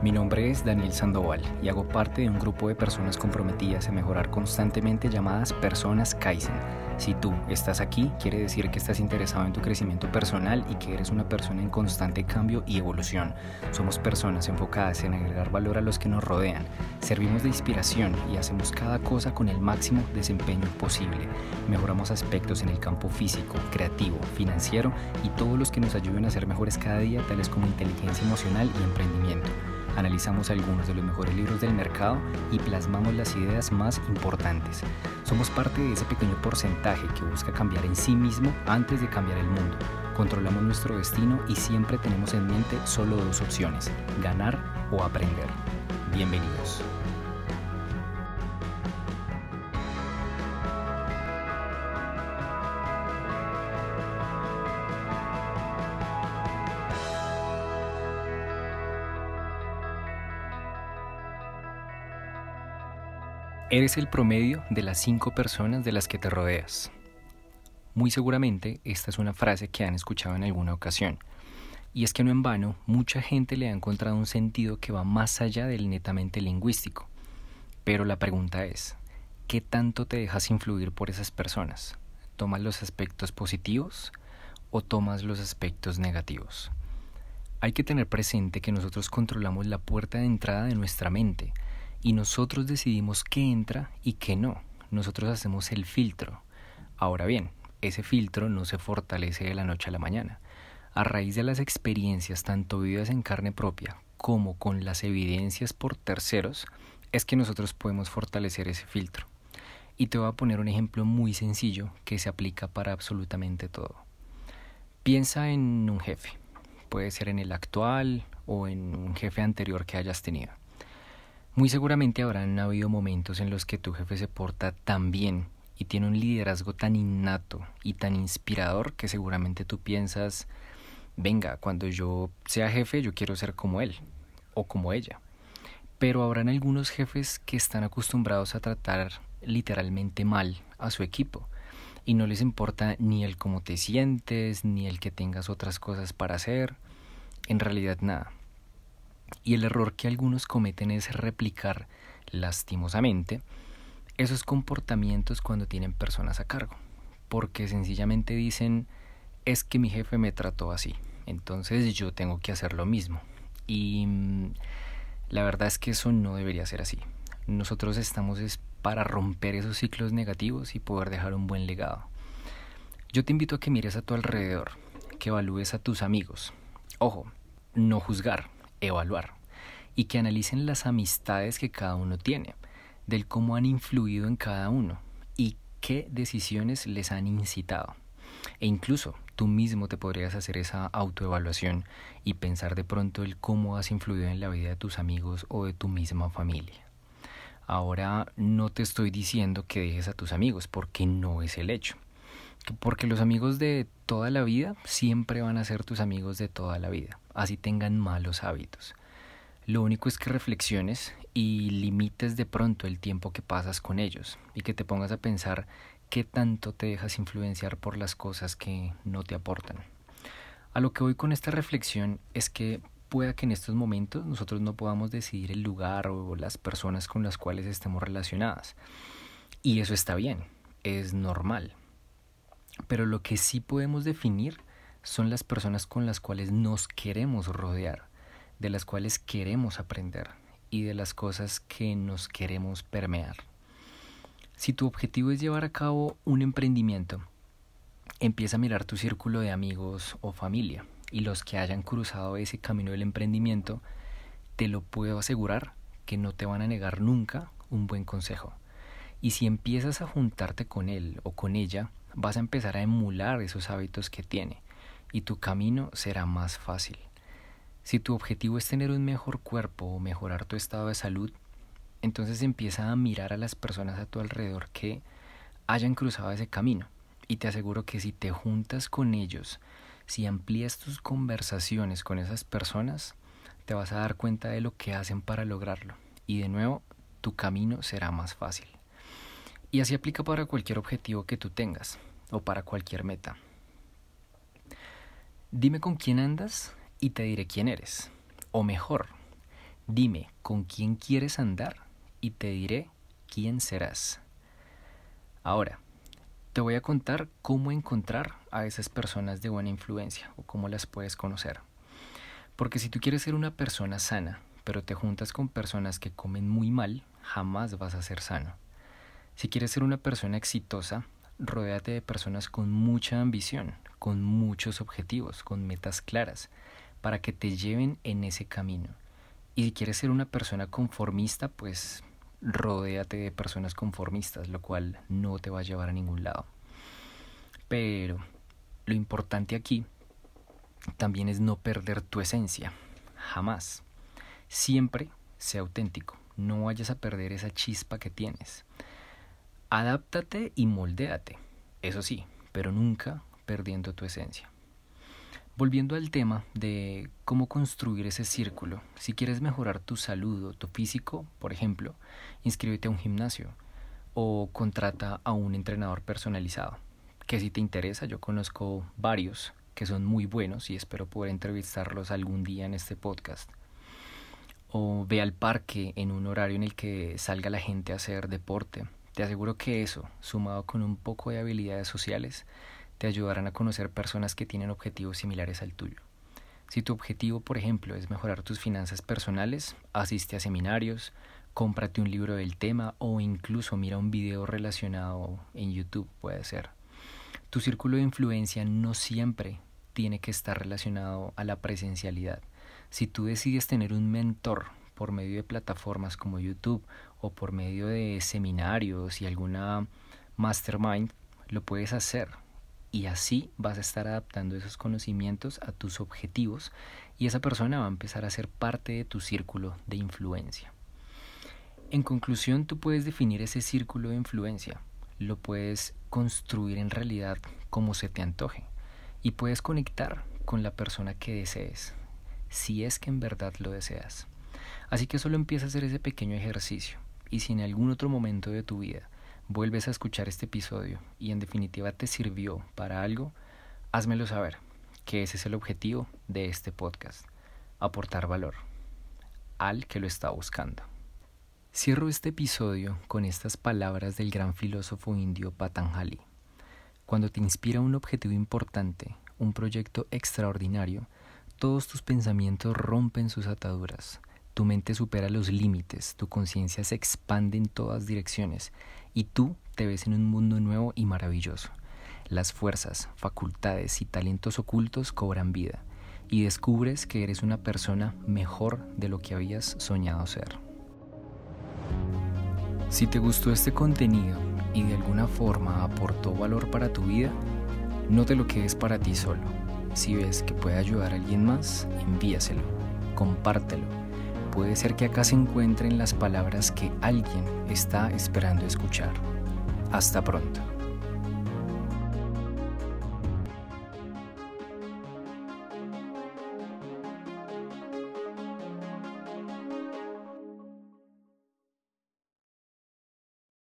Mi nombre es Daniel Sandoval y hago parte de un grupo de personas comprometidas a mejorar constantemente llamadas personas Kaizen. Si tú estás aquí, quiere decir que estás interesado en tu crecimiento personal y que eres una persona en constante cambio y evolución. Somos personas enfocadas en agregar valor a los que nos rodean. Servimos de inspiración y hacemos cada cosa con el máximo desempeño posible. Mejoramos aspectos en el campo físico, creativo, financiero y todos los que nos ayuden a ser mejores cada día, tales como inteligencia emocional y emprendimiento analizamos algunos de los mejores libros del mercado y plasmamos las ideas más importantes. Somos parte de ese pequeño porcentaje que busca cambiar en sí mismo antes de cambiar el mundo. Controlamos nuestro destino y siempre tenemos en mente solo dos opciones, ganar o aprender. Bienvenidos. Eres el promedio de las cinco personas de las que te rodeas. Muy seguramente esta es una frase que han escuchado en alguna ocasión. Y es que no en vano, mucha gente le ha encontrado un sentido que va más allá del netamente lingüístico. Pero la pregunta es, ¿qué tanto te dejas influir por esas personas? ¿Tomas los aspectos positivos o tomas los aspectos negativos? Hay que tener presente que nosotros controlamos la puerta de entrada de nuestra mente, y nosotros decidimos qué entra y qué no. Nosotros hacemos el filtro. Ahora bien, ese filtro no se fortalece de la noche a la mañana. A raíz de las experiencias tanto vividas en carne propia como con las evidencias por terceros, es que nosotros podemos fortalecer ese filtro. Y te voy a poner un ejemplo muy sencillo que se aplica para absolutamente todo. Piensa en un jefe. Puede ser en el actual o en un jefe anterior que hayas tenido. Muy seguramente habrán habido momentos en los que tu jefe se porta tan bien y tiene un liderazgo tan innato y tan inspirador que seguramente tú piensas, venga, cuando yo sea jefe yo quiero ser como él o como ella. Pero habrán algunos jefes que están acostumbrados a tratar literalmente mal a su equipo y no les importa ni el cómo te sientes, ni el que tengas otras cosas para hacer, en realidad nada. Y el error que algunos cometen es replicar lastimosamente esos comportamientos cuando tienen personas a cargo, porque sencillamente dicen es que mi jefe me trató así, entonces yo tengo que hacer lo mismo. Y mm, la verdad es que eso no debería ser así. Nosotros estamos es para romper esos ciclos negativos y poder dejar un buen legado. Yo te invito a que mires a tu alrededor, que evalúes a tus amigos. Ojo, no juzgar, evaluar y que analicen las amistades que cada uno tiene, del cómo han influido en cada uno y qué decisiones les han incitado. E incluso tú mismo te podrías hacer esa autoevaluación y pensar de pronto el cómo has influido en la vida de tus amigos o de tu misma familia. Ahora no te estoy diciendo que dejes a tus amigos porque no es el hecho. Porque los amigos de toda la vida siempre van a ser tus amigos de toda la vida así tengan malos hábitos. Lo único es que reflexiones y limites de pronto el tiempo que pasas con ellos y que te pongas a pensar qué tanto te dejas influenciar por las cosas que no te aportan. A lo que voy con esta reflexión es que pueda que en estos momentos nosotros no podamos decidir el lugar o las personas con las cuales estemos relacionadas. Y eso está bien, es normal. Pero lo que sí podemos definir son las personas con las cuales nos queremos rodear, de las cuales queremos aprender y de las cosas que nos queremos permear. Si tu objetivo es llevar a cabo un emprendimiento, empieza a mirar tu círculo de amigos o familia y los que hayan cruzado ese camino del emprendimiento, te lo puedo asegurar que no te van a negar nunca un buen consejo. Y si empiezas a juntarte con él o con ella, vas a empezar a emular esos hábitos que tiene y tu camino será más fácil. Si tu objetivo es tener un mejor cuerpo o mejorar tu estado de salud, entonces empieza a mirar a las personas a tu alrededor que hayan cruzado ese camino. Y te aseguro que si te juntas con ellos, si amplías tus conversaciones con esas personas, te vas a dar cuenta de lo que hacen para lograrlo. Y de nuevo, tu camino será más fácil. Y así aplica para cualquier objetivo que tú tengas o para cualquier meta. Dime con quién andas y te diré quién eres. O mejor, Dime con quién quieres andar y te diré quién serás. Ahora, te voy a contar cómo encontrar a esas personas de buena influencia o cómo las puedes conocer. Porque si tú quieres ser una persona sana, pero te juntas con personas que comen muy mal, jamás vas a ser sano. Si quieres ser una persona exitosa, rodéate de personas con mucha ambición, con muchos objetivos, con metas claras, para que te lleven en ese camino. Y si quieres ser una persona conformista, pues rodéate de personas conformistas, lo cual no te va a llevar a ningún lado. Pero lo importante aquí también es no perder tu esencia, jamás. Siempre sea auténtico, no vayas a perder esa chispa que tienes. Adáptate y moldéate, eso sí, pero nunca perdiendo tu esencia. Volviendo al tema de cómo construir ese círculo, si quieres mejorar tu salud o tu físico, por ejemplo, inscríbete a un gimnasio o contrata a un entrenador personalizado. Que si te interesa, yo conozco varios que son muy buenos y espero poder entrevistarlos algún día en este podcast. O ve al parque en un horario en el que salga la gente a hacer deporte. Te aseguro que eso, sumado con un poco de habilidades sociales, te ayudarán a conocer personas que tienen objetivos similares al tuyo. Si tu objetivo, por ejemplo, es mejorar tus finanzas personales, asiste a seminarios, cómprate un libro del tema o incluso mira un video relacionado en YouTube, puede ser. Tu círculo de influencia no siempre tiene que estar relacionado a la presencialidad. Si tú decides tener un mentor por medio de plataformas como YouTube o por medio de seminarios y alguna mastermind, lo puedes hacer y así vas a estar adaptando esos conocimientos a tus objetivos y esa persona va a empezar a ser parte de tu círculo de influencia. En conclusión, tú puedes definir ese círculo de influencia, lo puedes construir en realidad como se te antoje y puedes conectar con la persona que desees, si es que en verdad lo deseas. Así que solo empieza a hacer ese pequeño ejercicio y si en algún otro momento de tu vida vuelves a escuchar este episodio y en definitiva te sirvió para algo, házmelo saber, que ese es el objetivo de este podcast, aportar valor al que lo está buscando. Cierro este episodio con estas palabras del gran filósofo indio Patanjali. Cuando te inspira un objetivo importante, un proyecto extraordinario, todos tus pensamientos rompen sus ataduras, tu mente supera los límites, tu conciencia se expande en todas direcciones y tú te ves en un mundo nuevo y maravilloso. Las fuerzas, facultades y talentos ocultos cobran vida y descubres que eres una persona mejor de lo que habías soñado ser. Si te gustó este contenido y de alguna forma aportó valor para tu vida, no te lo quedes para ti solo. Si ves que puede ayudar a alguien más, envíaselo, compártelo puede ser que acá se encuentren las palabras que alguien está esperando escuchar. Hasta pronto.